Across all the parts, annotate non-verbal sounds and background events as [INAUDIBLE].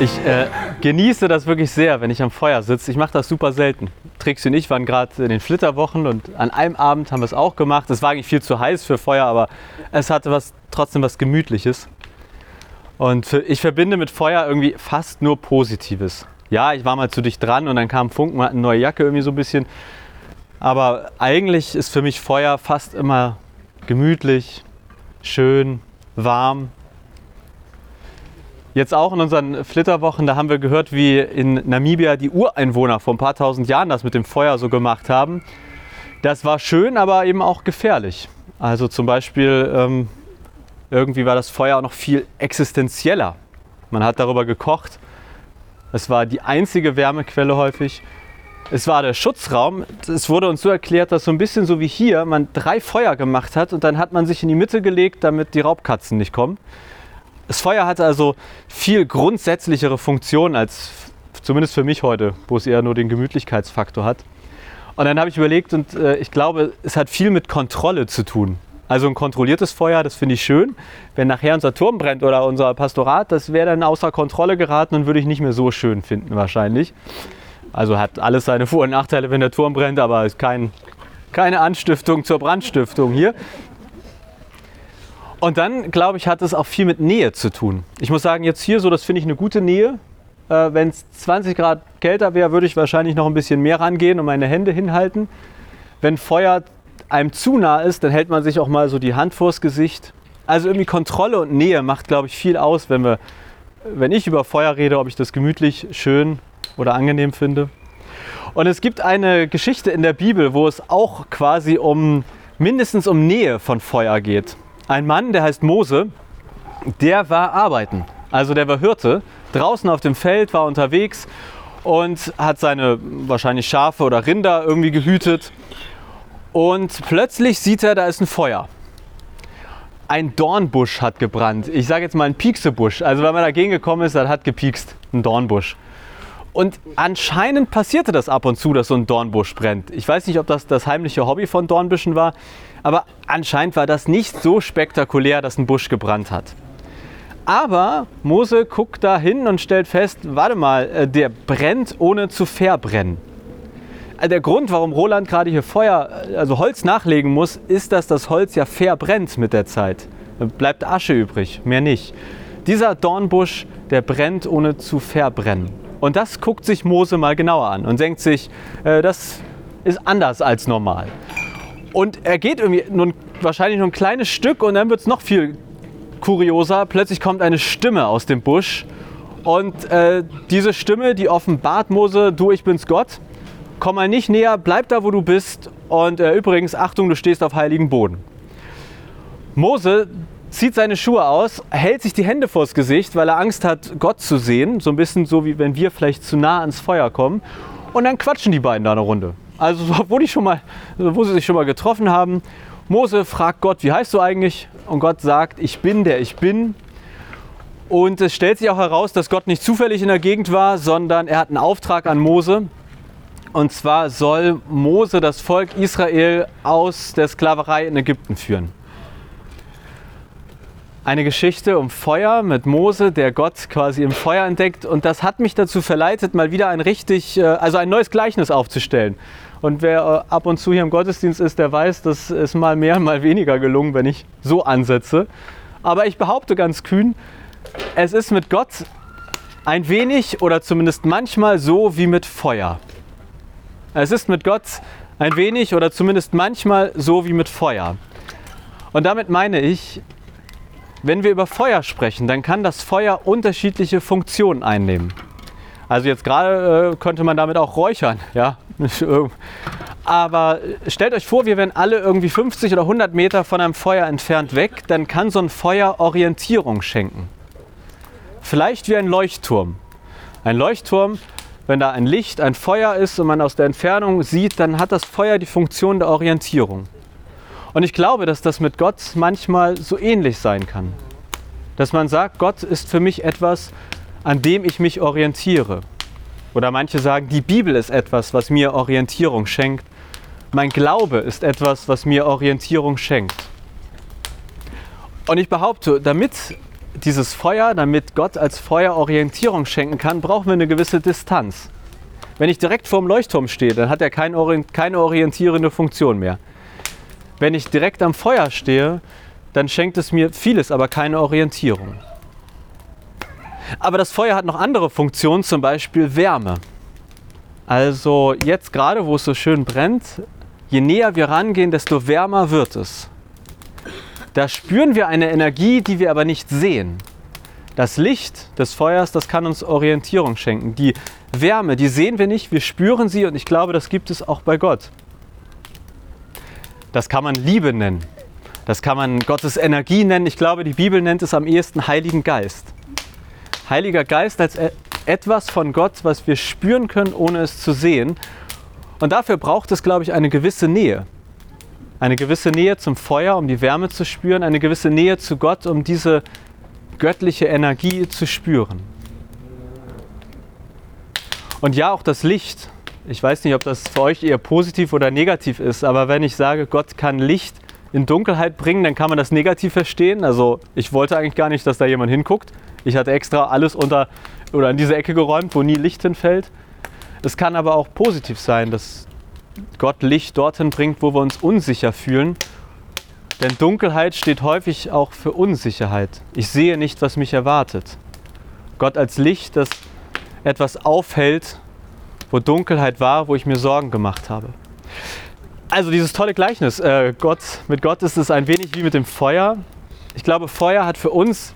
Ich äh, genieße das wirklich sehr, wenn ich am Feuer sitze. Ich mache das super selten. Trixie und ich waren gerade in den Flitterwochen und an einem Abend haben wir es auch gemacht. Es war eigentlich viel zu heiß für Feuer, aber es hatte was, trotzdem was Gemütliches. Und für, ich verbinde mit Feuer irgendwie fast nur Positives. Ja, ich war mal zu dicht dran und dann kam Funken, man hat eine neue Jacke irgendwie so ein bisschen. Aber eigentlich ist für mich Feuer fast immer gemütlich, schön, warm, Jetzt auch in unseren Flitterwochen, da haben wir gehört, wie in Namibia die Ureinwohner vor ein paar tausend Jahren das mit dem Feuer so gemacht haben. Das war schön, aber eben auch gefährlich. Also zum Beispiel, ähm, irgendwie war das Feuer auch noch viel existenzieller. Man hat darüber gekocht. Es war die einzige Wärmequelle häufig. Es war der Schutzraum. Es wurde uns so erklärt, dass so ein bisschen so wie hier man drei Feuer gemacht hat und dann hat man sich in die Mitte gelegt, damit die Raubkatzen nicht kommen. Das Feuer hat also viel grundsätzlichere Funktionen als zumindest für mich heute, wo es eher nur den Gemütlichkeitsfaktor hat. Und dann habe ich überlegt und äh, ich glaube, es hat viel mit Kontrolle zu tun. Also ein kontrolliertes Feuer, das finde ich schön. Wenn nachher unser Turm brennt oder unser Pastorat, das wäre dann außer Kontrolle geraten und würde ich nicht mehr so schön finden wahrscheinlich. Also hat alles seine Vor- und Nachteile, wenn der Turm brennt, aber ist kein, keine Anstiftung zur Brandstiftung hier. Und dann, glaube ich, hat es auch viel mit Nähe zu tun. Ich muss sagen, jetzt hier so, das finde ich eine gute Nähe. Äh, Wenn es 20 Grad kälter wäre, würde ich wahrscheinlich noch ein bisschen mehr rangehen und meine Hände hinhalten. Wenn Feuer einem zu nah ist, dann hält man sich auch mal so die Hand vors Gesicht. Also irgendwie Kontrolle und Nähe macht, glaube ich, viel aus, wenn, wir, wenn ich über Feuer rede, ob ich das gemütlich, schön oder angenehm finde. Und es gibt eine Geschichte in der Bibel, wo es auch quasi um mindestens um Nähe von Feuer geht ein Mann, der heißt Mose, der war arbeiten. Also der war Hirte, draußen auf dem Feld, war unterwegs und hat seine wahrscheinlich Schafe oder Rinder irgendwie gehütet. Und plötzlich sieht er, da ist ein Feuer. Ein Dornbusch hat gebrannt. Ich sage jetzt mal ein Pieksebusch. Also wenn man dagegen gekommen ist, dann hat gepiekst. Ein Dornbusch. Und anscheinend passierte das ab und zu, dass so ein Dornbusch brennt. Ich weiß nicht, ob das das heimliche Hobby von Dornbüschen war, aber anscheinend war das nicht so spektakulär, dass ein Busch gebrannt hat. Aber Mose guckt da hin und stellt fest, warte mal, äh, der brennt ohne zu verbrennen. Äh, der Grund, warum Roland gerade hier Feuer, äh, also Holz nachlegen muss, ist, dass das Holz ja verbrennt mit der Zeit. Bleibt Asche übrig, mehr nicht. Dieser Dornbusch, der brennt ohne zu verbrennen. Und das guckt sich Mose mal genauer an und denkt sich, das ist anders als normal. Und er geht irgendwie nur, wahrscheinlich nur ein kleines Stück und dann wird es noch viel kurioser. Plötzlich kommt eine Stimme aus dem Busch und äh, diese Stimme, die offenbart Mose, du, ich bin's Gott. Komm mal nicht näher, bleib da, wo du bist. Und äh, übrigens, Achtung, du stehst auf heiligen Boden. Mose zieht seine Schuhe aus, hält sich die Hände vors Gesicht, weil er Angst hat, Gott zu sehen. So ein bisschen so, wie wenn wir vielleicht zu nah ans Feuer kommen. Und dann quatschen die beiden da eine Runde. Also, [LAUGHS] wo, die schon mal, wo sie sich schon mal getroffen haben. Mose fragt Gott, wie heißt du eigentlich? Und Gott sagt, ich bin der ich bin. Und es stellt sich auch heraus, dass Gott nicht zufällig in der Gegend war, sondern er hat einen Auftrag an Mose. Und zwar soll Mose das Volk Israel aus der Sklaverei in Ägypten führen eine Geschichte um Feuer mit Mose, der Gott quasi im Feuer entdeckt. Und das hat mich dazu verleitet, mal wieder ein richtig, äh, also ein neues Gleichnis aufzustellen. Und wer äh, ab und zu hier im Gottesdienst ist, der weiß, das ist mal mehr, mal weniger gelungen, wenn ich so ansetze. Aber ich behaupte ganz kühn, es ist mit Gott ein wenig oder zumindest manchmal so wie mit Feuer. Es ist mit Gott ein wenig oder zumindest manchmal so wie mit Feuer. Und damit meine ich, wenn wir über Feuer sprechen, dann kann das Feuer unterschiedliche Funktionen einnehmen. Also jetzt gerade äh, könnte man damit auch räuchern, ja. [LAUGHS] Aber stellt euch vor, wir wären alle irgendwie 50 oder 100 Meter von einem Feuer entfernt weg, dann kann so ein Feuer Orientierung schenken. Vielleicht wie ein Leuchtturm. Ein Leuchtturm, wenn da ein Licht, ein Feuer ist und man aus der Entfernung sieht, dann hat das Feuer die Funktion der Orientierung. Und ich glaube, dass das mit Gott manchmal so ähnlich sein kann. Dass man sagt, Gott ist für mich etwas, an dem ich mich orientiere. Oder manche sagen, die Bibel ist etwas, was mir Orientierung schenkt. Mein Glaube ist etwas, was mir Orientierung schenkt. Und ich behaupte, damit dieses Feuer, damit Gott als Feuer Orientierung schenken kann, brauchen wir eine gewisse Distanz. Wenn ich direkt vorm Leuchtturm stehe, dann hat er keine orientierende Funktion mehr. Wenn ich direkt am Feuer stehe, dann schenkt es mir vieles, aber keine Orientierung. Aber das Feuer hat noch andere Funktionen, zum Beispiel Wärme. Also jetzt gerade, wo es so schön brennt, je näher wir rangehen, desto wärmer wird es. Da spüren wir eine Energie, die wir aber nicht sehen. Das Licht des Feuers, das kann uns Orientierung schenken. Die Wärme, die sehen wir nicht, wir spüren sie und ich glaube, das gibt es auch bei Gott. Das kann man Liebe nennen. Das kann man Gottes Energie nennen. Ich glaube, die Bibel nennt es am ehesten Heiligen Geist. Heiliger Geist als e- etwas von Gott, was wir spüren können, ohne es zu sehen. Und dafür braucht es, glaube ich, eine gewisse Nähe. Eine gewisse Nähe zum Feuer, um die Wärme zu spüren, eine gewisse Nähe zu Gott, um diese göttliche Energie zu spüren. Und ja, auch das Licht. Ich weiß nicht, ob das für euch eher positiv oder negativ ist, aber wenn ich sage, Gott kann Licht in Dunkelheit bringen, dann kann man das negativ verstehen. Also ich wollte eigentlich gar nicht, dass da jemand hinguckt. Ich hatte extra alles unter oder in diese Ecke geräumt, wo nie Licht hinfällt. Es kann aber auch positiv sein, dass Gott Licht dorthin bringt, wo wir uns unsicher fühlen. Denn Dunkelheit steht häufig auch für Unsicherheit. Ich sehe nicht, was mich erwartet. Gott als Licht, das etwas aufhält, wo Dunkelheit war, wo ich mir Sorgen gemacht habe. Also dieses tolle Gleichnis, äh, Gott, mit Gott ist es ein wenig wie mit dem Feuer. Ich glaube, Feuer hat für uns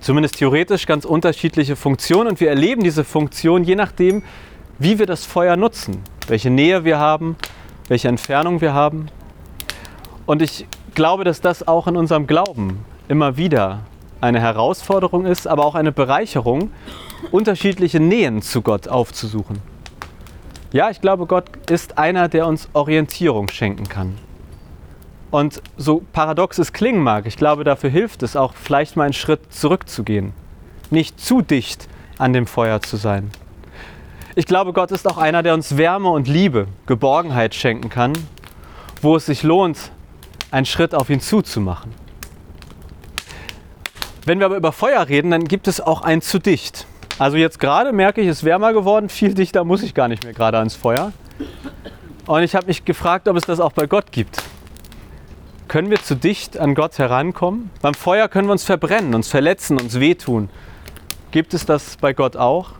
zumindest theoretisch ganz unterschiedliche Funktionen und wir erleben diese Funktion je nachdem, wie wir das Feuer nutzen, welche Nähe wir haben, welche Entfernung wir haben. Und ich glaube, dass das auch in unserem Glauben immer wieder eine Herausforderung ist, aber auch eine Bereicherung, unterschiedliche Nähen zu Gott aufzusuchen. Ja, ich glaube, Gott ist einer, der uns Orientierung schenken kann. Und so paradox es klingen mag, ich glaube, dafür hilft es auch, vielleicht mal einen Schritt zurückzugehen. Nicht zu dicht an dem Feuer zu sein. Ich glaube, Gott ist auch einer, der uns Wärme und Liebe, Geborgenheit schenken kann, wo es sich lohnt, einen Schritt auf ihn zuzumachen. Wenn wir aber über Feuer reden, dann gibt es auch ein zu dicht. Also jetzt gerade merke ich, es ist wärmer geworden, viel dichter muss ich gar nicht mehr gerade ans Feuer. Und ich habe mich gefragt, ob es das auch bei Gott gibt. Können wir zu dicht an Gott herankommen? Beim Feuer können wir uns verbrennen, uns verletzen, uns wehtun. Gibt es das bei Gott auch?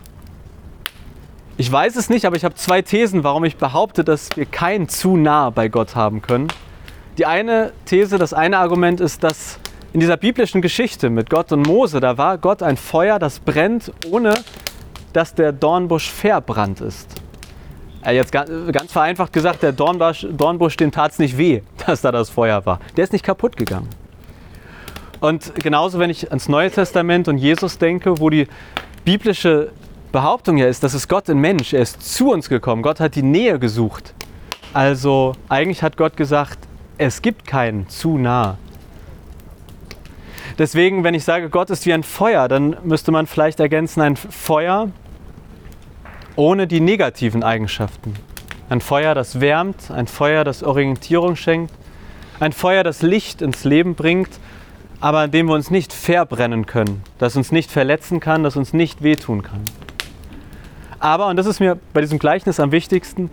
Ich weiß es nicht, aber ich habe zwei Thesen, warum ich behaupte, dass wir kein zu nah bei Gott haben können. Die eine These, das eine Argument ist, dass in dieser biblischen Geschichte mit Gott und Mose, da war Gott ein Feuer, das brennt, ohne dass der Dornbusch verbrannt ist. Äh, jetzt ganz vereinfacht gesagt, der Dornbusch, Dornbusch dem tat es nicht weh, [LAUGHS] dass da das Feuer war. Der ist nicht kaputt gegangen. Und genauso, wenn ich ans Neue Testament und Jesus denke, wo die biblische Behauptung ja ist, dass es Gott in Mensch, er ist zu uns gekommen, Gott hat die Nähe gesucht. Also eigentlich hat Gott gesagt, es gibt keinen zu nah. Deswegen, wenn ich sage, Gott ist wie ein Feuer, dann müsste man vielleicht ergänzen, ein Feuer, ohne die negativen Eigenschaften. Ein Feuer, das wärmt, ein Feuer, das Orientierung schenkt, ein Feuer, das Licht ins Leben bringt, aber an dem wir uns nicht verbrennen können, das uns nicht verletzen kann, das uns nicht wehtun kann. Aber, und das ist mir bei diesem Gleichnis am wichtigsten,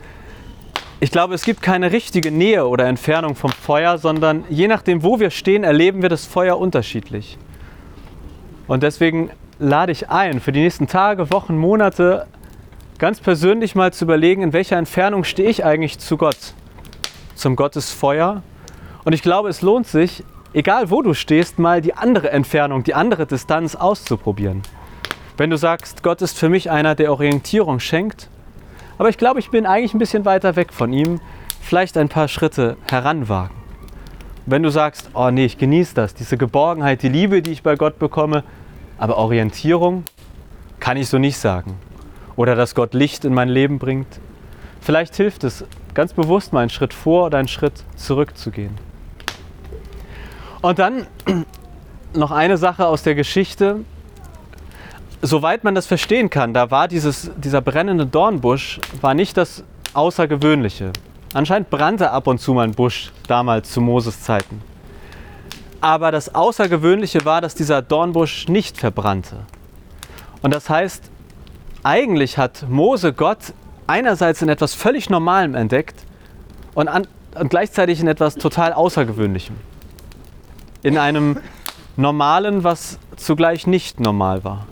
ich glaube, es gibt keine richtige Nähe oder Entfernung vom Feuer, sondern je nachdem, wo wir stehen, erleben wir das Feuer unterschiedlich. Und deswegen lade ich ein, für die nächsten Tage, Wochen, Monate ganz persönlich mal zu überlegen, in welcher Entfernung stehe ich eigentlich zu Gott, zum Gottesfeuer. Und ich glaube, es lohnt sich, egal wo du stehst, mal die andere Entfernung, die andere Distanz auszuprobieren. Wenn du sagst, Gott ist für mich einer, der Orientierung schenkt, aber ich glaube, ich bin eigentlich ein bisschen weiter weg von ihm, vielleicht ein paar Schritte heranwagen. Wenn du sagst, oh nee, ich genieße das, diese Geborgenheit, die Liebe, die ich bei Gott bekomme, aber Orientierung kann ich so nicht sagen oder dass Gott Licht in mein Leben bringt. Vielleicht hilft es, ganz bewusst mal einen Schritt vor oder einen Schritt zurück zu gehen. Und dann [CLEARS THROAT] noch eine Sache aus der Geschichte. Soweit man das verstehen kann, da war dieses, dieser brennende Dornbusch war nicht das Außergewöhnliche. Anscheinend brannte ab und zu mal ein Busch damals zu Moses Zeiten. Aber das Außergewöhnliche war, dass dieser Dornbusch nicht verbrannte. Und das heißt, eigentlich hat Mose Gott einerseits in etwas völlig Normalem entdeckt und, an, und gleichzeitig in etwas total Außergewöhnlichem. In einem Normalen, was zugleich nicht normal war.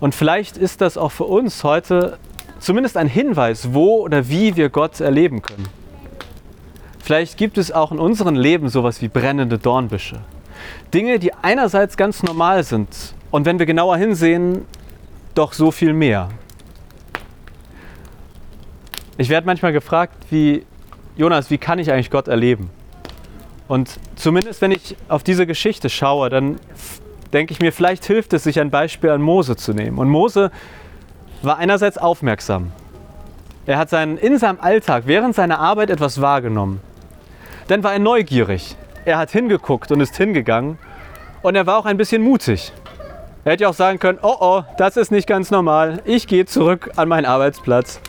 Und vielleicht ist das auch für uns heute zumindest ein Hinweis, wo oder wie wir Gott erleben können. Vielleicht gibt es auch in unserem Leben sowas wie brennende Dornbüsche. Dinge, die einerseits ganz normal sind und wenn wir genauer hinsehen, doch so viel mehr. Ich werde manchmal gefragt, wie Jonas, wie kann ich eigentlich Gott erleben? Und zumindest wenn ich auf diese Geschichte schaue, dann denke ich mir, vielleicht hilft es, sich ein Beispiel an Mose zu nehmen. Und Mose war einerseits aufmerksam. Er hat seinen, in seinem Alltag, während seiner Arbeit etwas wahrgenommen. Dann war er neugierig. Er hat hingeguckt und ist hingegangen. Und er war auch ein bisschen mutig. Er hätte auch sagen können, oh oh, das ist nicht ganz normal. Ich gehe zurück an meinen Arbeitsplatz.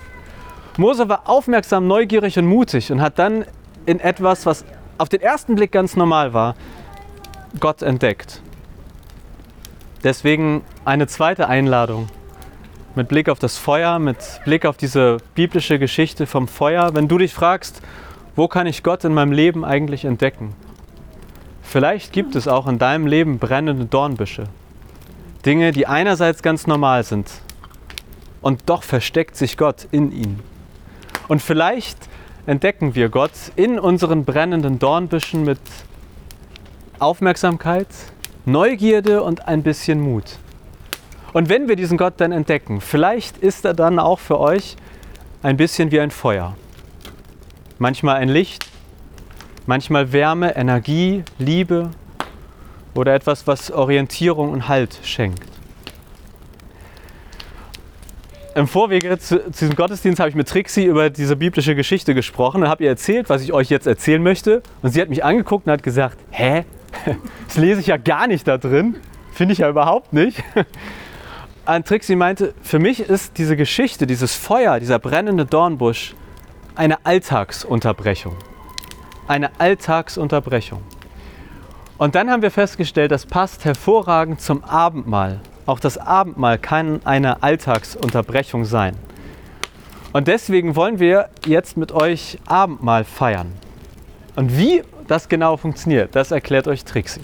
Mose war aufmerksam, neugierig und mutig und hat dann in etwas, was auf den ersten Blick ganz normal war, Gott entdeckt. Deswegen eine zweite Einladung mit Blick auf das Feuer, mit Blick auf diese biblische Geschichte vom Feuer. Wenn du dich fragst, wo kann ich Gott in meinem Leben eigentlich entdecken? Vielleicht gibt es auch in deinem Leben brennende Dornbüsche. Dinge, die einerseits ganz normal sind und doch versteckt sich Gott in ihnen. Und vielleicht entdecken wir Gott in unseren brennenden Dornbüschen mit Aufmerksamkeit, Neugierde und ein bisschen Mut. Und wenn wir diesen Gott dann entdecken, vielleicht ist er dann auch für euch ein bisschen wie ein Feuer. Manchmal ein Licht, manchmal Wärme, Energie, Liebe oder etwas, was Orientierung und Halt schenkt. Im Vorwege zu, zu diesem Gottesdienst habe ich mit Trixie über diese biblische Geschichte gesprochen und habe ihr erzählt, was ich euch jetzt erzählen möchte. Und sie hat mich angeguckt und hat gesagt, hä? [LAUGHS] Das lese ich ja gar nicht da drin. Finde ich ja überhaupt nicht. [LAUGHS] Und Trixie meinte, für mich ist diese Geschichte, dieses Feuer, dieser brennende Dornbusch eine Alltagsunterbrechung. Eine Alltagsunterbrechung. Und dann haben wir festgestellt, das passt hervorragend zum Abendmahl. Auch das Abendmahl kann eine Alltagsunterbrechung sein. Und deswegen wollen wir jetzt mit euch Abendmahl feiern. Und wie das genau funktioniert, das erklärt euch Trixie.